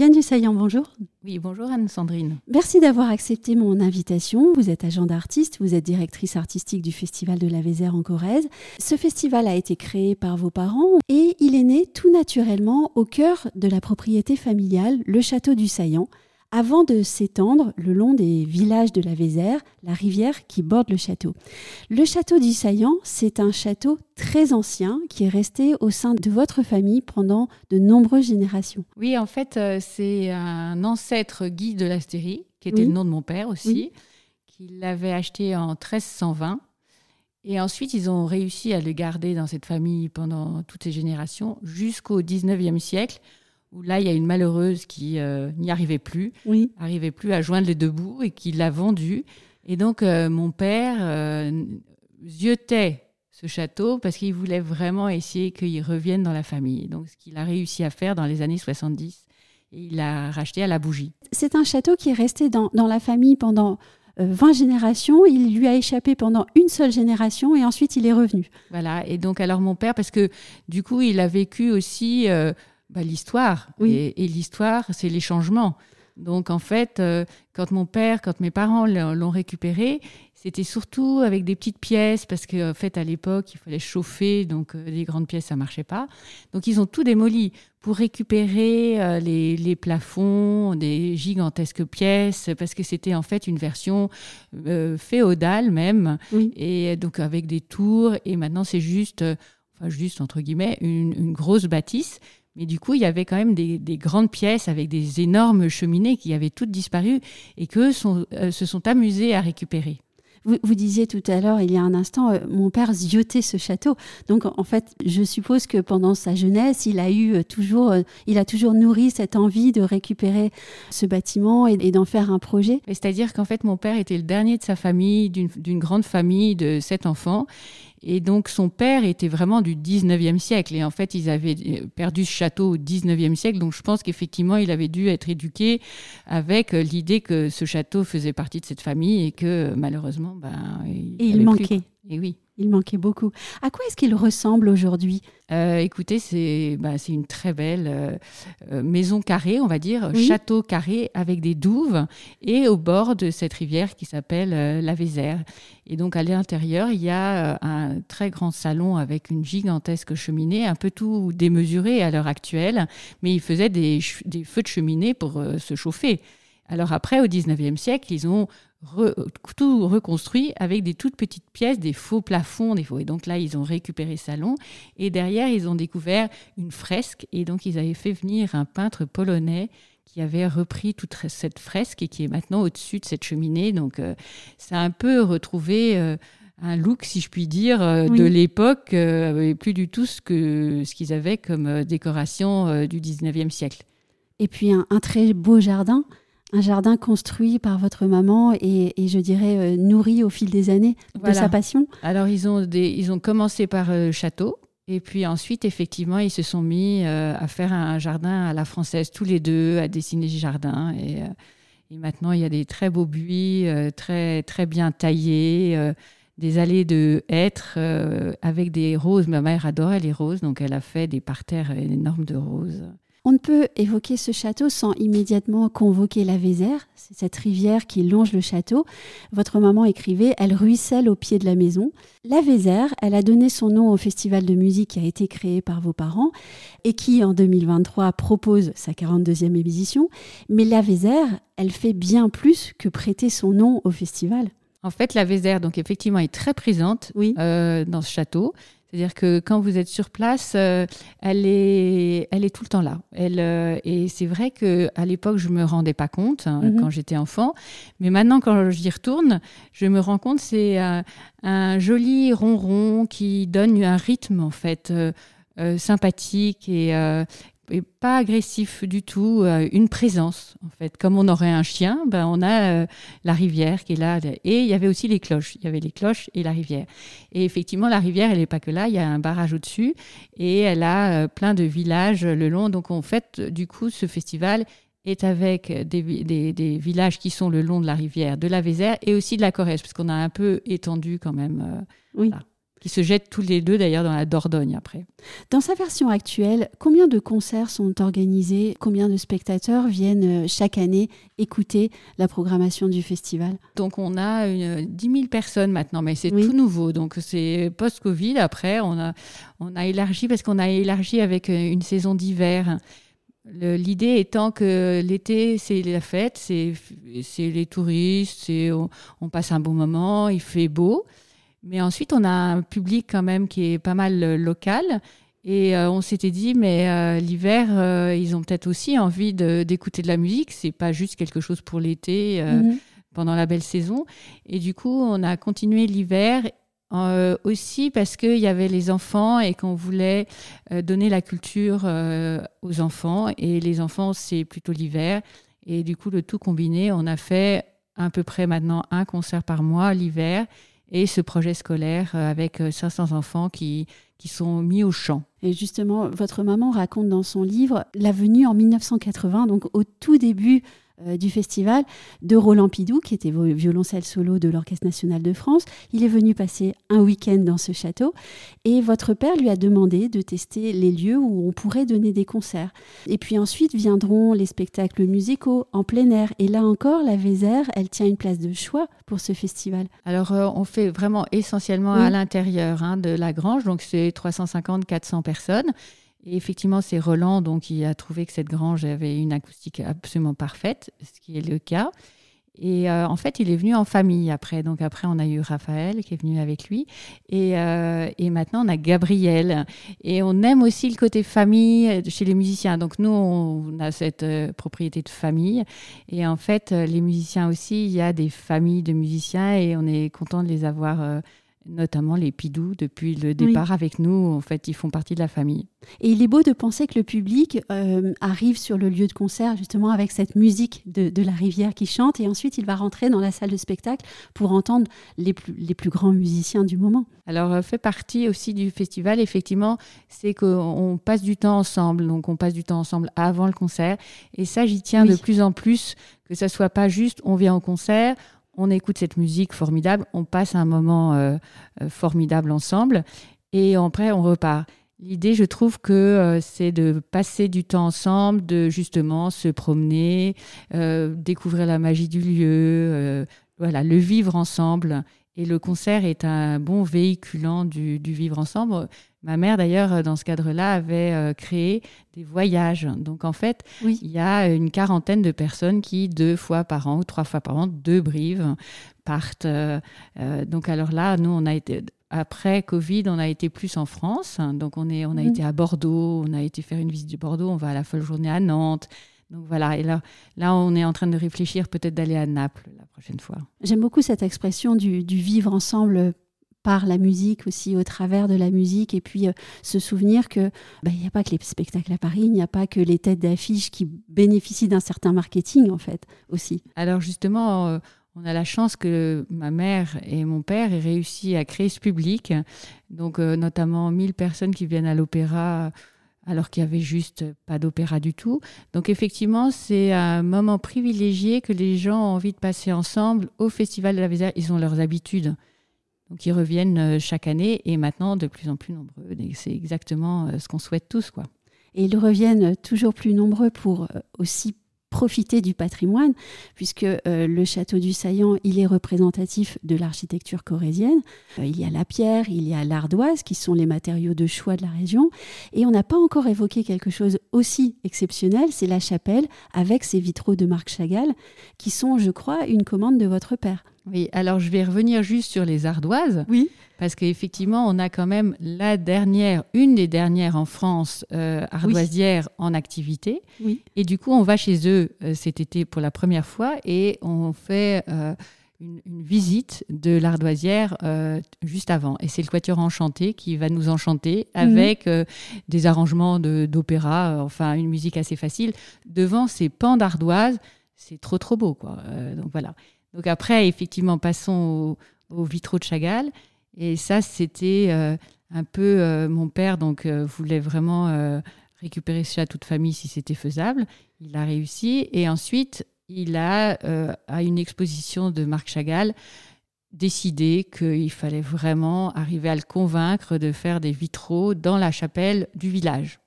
Diane Dussaillant, bonjour. Oui, bonjour Anne-Sandrine. Merci d'avoir accepté mon invitation. Vous êtes agent d'artiste, vous êtes directrice artistique du Festival de la Vézère en Corrèze. Ce festival a été créé par vos parents et il est né tout naturellement au cœur de la propriété familiale, le château du Saillant, avant de s'étendre le long des villages de la Vézère, la rivière qui borde le château. Le château du Saillant, c'est un château très ancien qui est resté au sein de votre famille pendant de nombreuses générations. Oui, en fait, euh, c'est un ancêtre Guy de l'Astérie, qui était le nom de mon père aussi, qui l'avait acheté en 1320. Et ensuite, ils ont réussi à le garder dans cette famille pendant toutes ces générations jusqu'au 19e siècle, où là, il y a une malheureuse qui euh, n'y arrivait plus, oui. arrivait plus à joindre les deux bouts et qui l'a vendu. Et donc, euh, mon père euh, ziotait ce château parce qu'il voulait vraiment essayer qu'il revienne dans la famille. Donc, ce qu'il a réussi à faire dans les années 70, et il l'a racheté à la bougie. C'est un château qui est resté dans, dans la famille pendant 20 générations, il lui a échappé pendant une seule génération et ensuite il est revenu. Voilà, et donc alors mon père, parce que du coup il a vécu aussi bah, l'histoire. Et, l'histoire, c'est les changements. Donc en fait, euh, quand mon père, quand mes parents l'ont récupéré, c'était surtout avec des petites pièces parce qu'en fait à l'époque il fallait chauffer, donc euh, des grandes pièces ça marchait pas. Donc ils ont tout démoli pour récupérer euh, les, plafonds, des gigantesques pièces parce que c'était en fait une version féodale même et donc avec des tours et maintenant c'est juste, enfin juste entre guillemets une grosse bâtisse mais du coup, il y avait quand même des, grandes pièces avec des énormes cheminées qui avaient toutes disparu et que euh, se sont amusés à récupérer. Vous, disiez tout à l'heure, il y a un instant, euh, mon père ziotait ce château. Donc, en fait, je suppose que pendant sa jeunesse, il a eu euh, toujours, il a toujours nourri cette envie de récupérer ce bâtiment et, et d'en faire un projet. C'est-à-dire qu'en fait, mon père était le dernier de sa famille, d'une grande famille de sept enfants. Et donc son père était vraiment du 19e siècle. Et en fait, ils avaient euh, perdu ce château au 19e siècle. Donc je pense qu'effectivement, il avait dû être éduqué avec euh, l'idée que ce château faisait partie de cette famille et que malheureusement, ben, il, et il manquait. Et oui. Il manquait beaucoup. À quoi est-ce qu'il ressemble aujourd'hui? Euh, Écoutez, c'est bah, une très belle euh, euh, maison carrée, on va dire, château carré avec des douves et au bord de cette rivière qui s'appelle la Vézère. Et donc à l'intérieur, il y a un très grand salon avec une gigantesque cheminée, un peu tout démesuré à l'heure actuelle, mais il faisait des, des, feux de cheminée pour se chauffer. Alors après, au 19e siècle, ils ont tout reconstruit avec des toutes petites pièces, des faux plafonds, des faux. Et donc là, ils ont récupéré salon. Et derrière, ils ont découvert une fresque. Et donc, ils avaient fait venir un peintre polonais qui avait repris toute cette fresque et qui est maintenant au-dessus de cette cheminée. Donc, euh, ça a un peu retrouvé euh, un look, si je puis dire, euh, de l'époque, plus du tout ce qu'ils ce qu'ils avaient comme décoration du 19e siècle. Et puis un, un très beau jardin un jardin construit par votre maman et, je dirais euh, nourri au fil des années de sa passion Alors ils ont, ils ont commencé par le château et puis ensuite effectivement ils se sont mis euh, à faire un jardin à la française tous les deux, à dessiner des jardins et, euh, et maintenant il y a des très beaux buis très, très bien taillés. des allées de hêtres avec des roses. Ma mère adorait les roses, donc elle a fait des parterres énormes de roses. On ne peut évoquer ce château sans immédiatement convoquer la Vézère, c'est cette rivière qui longe le château. Votre maman écrivait Elle ruisselle au pied de la maison. La Vézère, elle a donné son nom au festival de musique qui a été créé par vos parents et qui, en 2023, propose sa 42e édition. Mais la Vézère, elle fait bien plus que prêter son nom au festival. En fait, la Vézère, donc effectivement, est très présente euh, dans ce château. C'est-à-dire que quand vous êtes sur place, euh, elle, est, elle est tout le temps là. Elle, euh, et c'est vrai qu'à l'époque, je ne me rendais pas compte hein, mhm. quand j'étais enfant. Mais maintenant, quand j'y retourne, je me rends compte c'est un, un, joli ronron qui donne un rythme, en fait. Euh, sympathique et, et pas agressif du tout, euh, une présence en fait. Comme on aurait un chien, ben on a euh, la rivière qui est là. Et il y avait aussi les cloches. Il y avait les cloches et la rivière. Et effectivement, la rivière, elle n'est pas que là. Il y a un barrage au-dessus et elle a euh, plein de villages le long. Donc en fait, du coup, ce festival est avec des, des, villages qui sont le long de la rivière, de la Vézère et aussi de la Corrèze, parce qu'on a un peu étendu quand même. oui. Qui se jettent tous les deux d'ailleurs dans la Dordogne après. Dans sa version actuelle, combien de concerts sont organisés? Combien de spectateurs viennent euh, chaque année écouter la programmation du festival? Donc on a une, 10 000 personnes maintenant, mais c'est tout nouveau. Donc c'est post-Covid. Après, on a, on a élargi parce qu'on a élargi avec euh, une saison d'hiver. L'idée étant que l'été, c'est la fête, c'est les touristes, on, on passe un bon moment, il fait beau. Mais ensuite, on a un public quand même qui est pas mal euh, local. Et euh, on s'était dit, mais euh, l'hiver, ils ont peut-être aussi envie d'écouter de, la musique. C'est pas juste quelque chose pour l'été, mhm. pendant la belle saison. Et du coup, on a continué l'hiver aussi parce qu'il y avait les enfants et qu'on voulait donner la culture aux enfants. Et les enfants, c'est plutôt l'hiver. Et du coup, le tout combiné, on a fait à peu près maintenant un concert par mois l'hiver et ce projet scolaire euh, avec 500 euh, enfants qui, qui sont mis au champ. Et justement, votre maman raconte dans son livre la venue en 1980, donc au tout début euh, du festival de Roland Pidou, qui était violoncelle solo de l'Orchestre national de France. Il est venu passer un week-end dans ce château et votre père lui a demandé de tester les lieux où on pourrait donner des concerts. Et puis ensuite viendront les spectacles musicaux en plein air. Et là encore, la Vézère, elle tient une place de choix pour ce festival. Alors, euh, on fait vraiment essentiellement à l'intérieur hein, de la grange, donc c'est 350-400 personnes. Et effectivement, c'est Roland donc, qui a trouvé que cette grange avait une acoustique absolument parfaite, ce qui est le cas. Et euh, en fait, il est venu en famille après. Donc après, on a eu Raphaël qui est venu avec lui. Et, euh, et, maintenant, on a Gabriel. Et on aime aussi le côté famille chez les musiciens. Donc nous, on a cette euh, propriété de famille. Et en fait, les musiciens aussi, il y a des familles de musiciens et on est content de les avoir notamment les Pidou, depuis le départ avec nous, en fait, ils font partie de la famille. Et il est beau de penser que le public euh, arrive sur le lieu de concert justement avec cette musique de, la rivière qui chante, et ensuite il va rentrer dans la salle de spectacle pour entendre les plus, les plus grands musiciens du moment. Alors, euh, fait partie aussi du festival, effectivement, c'est qu'on passe du temps ensemble, donc on passe du temps ensemble avant le concert, et ça, j'y tiens de plus en plus, que ça soit pas juste on vient au concert, on écoute cette musique formidable, on passe un moment euh, euh, formidable ensemble et après on repart. L'idée, je trouve que euh, c'est de passer du temps ensemble, de justement se promener, découvrir la magie du lieu, voilà, le vivre ensemble. Et le concert est un bon véhiculant du, vivre ensemble. Ma mère, d'ailleurs, dans ce cadre-là, avait euh, créé des voyages. Donc, en fait, il y a une quarantaine de personnes qui, deux fois par an ou trois fois par an, deux Brives, partent. Euh, euh, donc, alors là, nous, on a été après Covid, on a été plus en France. Donc, on, est, on a mmh. été à Bordeaux, on a été faire une visite de Bordeaux, on va à la folle journée à Nantes. Donc voilà, et là, là, on est en train de réfléchir peut-être d'aller à Naples la prochaine fois. J'aime beaucoup cette expression du, vivre ensemble par la musique aussi, au travers de la musique, et puis euh, se souvenir que bah, il n'y a pas que les spectacles à Paris, il n'y a pas que les têtes d'affiches qui bénéficient d'un certain marketing en fait aussi. Alors justement, euh, on a la chance que ma mère et mon père aient réussi à créer ce public, donc euh, notamment 1000 personnes qui viennent à l'opéra alors qu'il y avait juste pas d'opéra du tout. Donc effectivement, c'est un moment privilégié que les gens ont envie de passer ensemble au Festival de la Vézère. Ils ont leurs habitudes. Donc ils reviennent euh, chaque année et maintenant de plus en plus nombreux. C'est exactement euh, ce qu'on souhaite tous. quoi. Et ils reviennent toujours plus nombreux pour euh, aussi profiter du patrimoine, puisque euh, le château du Saillant, il est représentatif de l'architecture corésienne. Euh, il y a la pierre, il y a l'ardoise, qui sont les matériaux de choix de la région. Et on n'a pas encore évoqué quelque chose aussi exceptionnel, c'est la chapelle, avec ses vitraux de Marc Chagall, qui sont, je crois, une commande de votre père. Oui, alors je vais revenir juste sur les ardoises. Oui. Parce qu'effectivement, on a quand même la dernière, une des dernières en France, euh, ardoisière en activité. Oui. Et du coup, on va chez eux euh, cet été pour la première fois et on fait euh, une, visite de l'ardoisière juste avant. Et c'est le Quatuor Enchanté qui va nous enchanter mhm. avec des arrangements d'opéra, enfin une musique assez facile, devant ces pans d'ardoise. C'est trop, trop beau, quoi. donc voilà. Donc après, effectivement, passons aux, vitraux de Chagall. Et ça, c'était euh, un peu euh, mon père, donc euh, voulait vraiment récupérer ce château de famille si c'était faisable. Il a réussi. Et ensuite, il a à une exposition de Marc Chagall décidé qu'il fallait vraiment arriver à le convaincre de faire des vitraux dans la chapelle du village.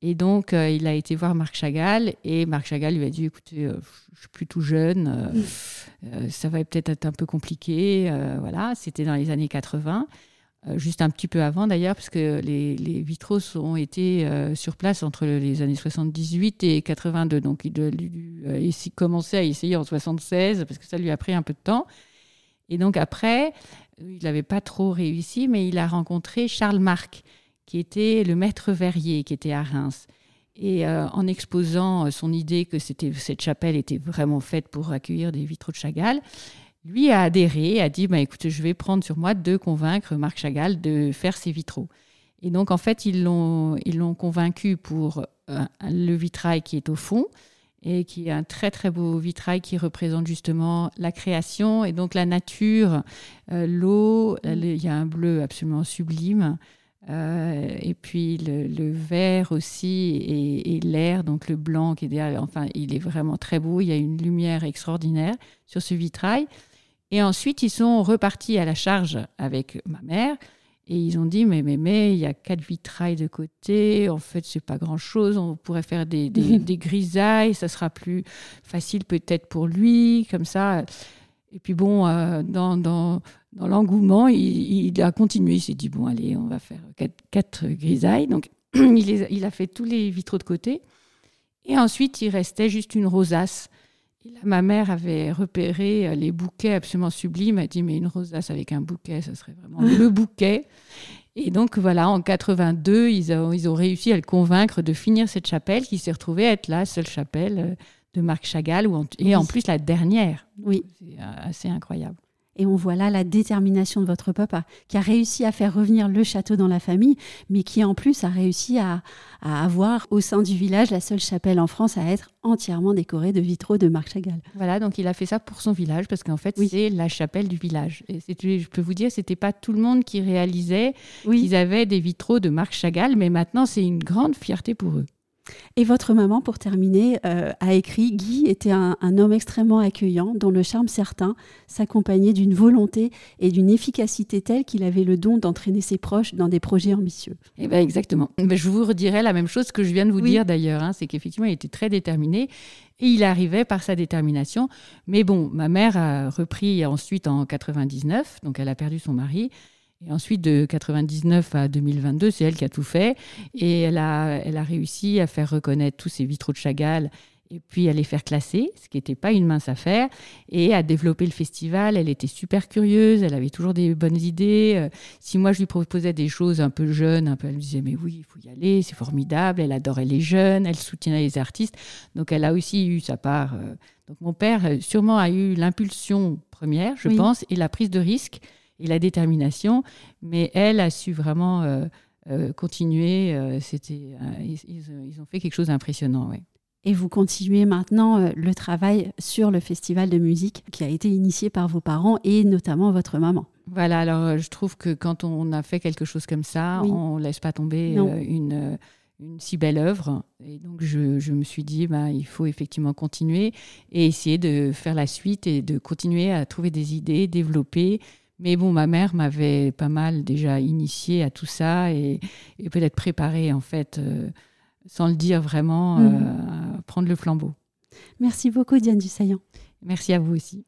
Et donc, euh, il a été voir Marc Chagall et Marc Chagall lui a dit écoutez, euh, je suis plutôt jeune, euh, ça va peut-être être un peu compliqué. voilà, c'était dans les années 80, juste un petit peu avant d'ailleurs, parce que les, les, vitraux ont été sur place entre les années 78 et 82. Donc, il a commencé à essayer en 76 parce que ça lui a pris un peu de temps. Et donc, après, il n'avait pas trop réussi, mais il a rencontré Charles Marc qui était le maître verrier, qui était à Reims. Et euh, en exposant euh, son idée que cette chapelle était vraiment faite pour accueillir des vitraux de Chagall, lui a adhéré, a dit bah, écoute, je vais prendre sur moi de convaincre Marc Chagall de faire ses vitraux. Et donc, en fait, ils l'ont, ils l'ont convaincu pour euh, le vitrail qui est au fond et qui est un très très beau vitrail qui représente justement la création et donc la nature, l'eau. Il y a un bleu absolument sublime. Euh, et puis le, vert aussi et, l'air, donc le blanc qui est derrière, enfin il est vraiment très beau, il y a une lumière extraordinaire sur ce vitrail. Et ensuite ils sont repartis à la charge avec ma mère et ils ont dit mais mais mais il y a quatre vitrails de côté, en fait c'est pas grand chose, on pourrait faire des, des, des grisailles, ça sera plus facile peut-être pour lui, comme ça. Et puis bon, euh, dans, dans, dans l'engouement, il, a continué. Il s'est dit, bon, allez, on va faire quatre, grisailles. Donc, il, il, a fait tous les vitraux de côté. Et ensuite, il restait juste une rosace. Et là, ma mère avait repéré euh, les bouquets absolument sublimes. Elle a dit, mais une rosace avec un bouquet, ça serait vraiment le bouquet. Et donc, voilà, en 82, ils ont, ils ont réussi à le convaincre de finir cette chapelle qui s'est retrouvée être la seule chapelle euh, de Marc Chagall, et en plus la dernière. Oui. C'est assez incroyable. Et on voit là la détermination de votre papa, qui a réussi à faire revenir le château dans la famille, mais qui en plus a réussi à, avoir au sein du village la seule chapelle en France à être entièrement décorée de vitraux de Marc Chagall. Voilà, donc il a fait ça pour son village, parce qu'en fait, c'est la chapelle du village. Et je peux vous dire, c'était pas tout le monde qui réalisait qu'ils avaient des vitraux de Marc Chagall, mais maintenant, c'est une grande fierté pour eux. Et votre maman, pour terminer, euh, a écrit Guy était un, homme extrêmement accueillant, dont le charme certain s'accompagnait d'une volonté et d'une efficacité telle qu'il avait le don d'entraîner ses proches dans des projets ambitieux. Eh ben exactement. je vous redirai la même chose que je viens de vous dire d'ailleurs, hein, c'est qu'effectivement, il était très déterminé et il arrivait par sa détermination. Mais bon, ma mère a repris ensuite en 99, donc elle a perdu son mari. Et ensuite, de 99 à 2022, c'est elle qui a tout fait. Et elle a, elle a réussi à faire reconnaître tous ces vitraux de Chagall et puis à les faire classer, ce qui n'était pas une mince affaire, et à développer le festival. Elle était super curieuse, elle avait toujours des bonnes idées. Euh, si moi je lui proposais des choses un peu jeunes, un peu, elle me disait mais oui, il faut y aller, c'est formidable. Elle adorait les jeunes, elle soutenait les artistes, donc elle a aussi eu sa part. Euh. Donc mon père euh, sûrement a eu l'impulsion première, je pense, et la prise de risque et la détermination. Mais elle a su vraiment euh, euh, continuer. Euh, c'était, ils, ont fait quelque chose d'impressionnant. Ouais. Et vous continuez maintenant le travail sur le festival de musique qui a été initié par vos parents et notamment votre maman. Voilà, alors je trouve que quand on a fait quelque chose comme ça, on ne laisse pas tomber une, une si belle œuvre. Et donc je, je, me suis dit, bah, il faut effectivement continuer et essayer de faire la suite et de continuer à trouver des idées, développer, mais bon, ma mère m'avait pas mal déjà initié à tout ça et, peut-être préparé, en fait, euh, sans le dire vraiment, mhm. euh, à prendre le flambeau. Merci beaucoup, Diane Dussaillant. Merci à vous aussi.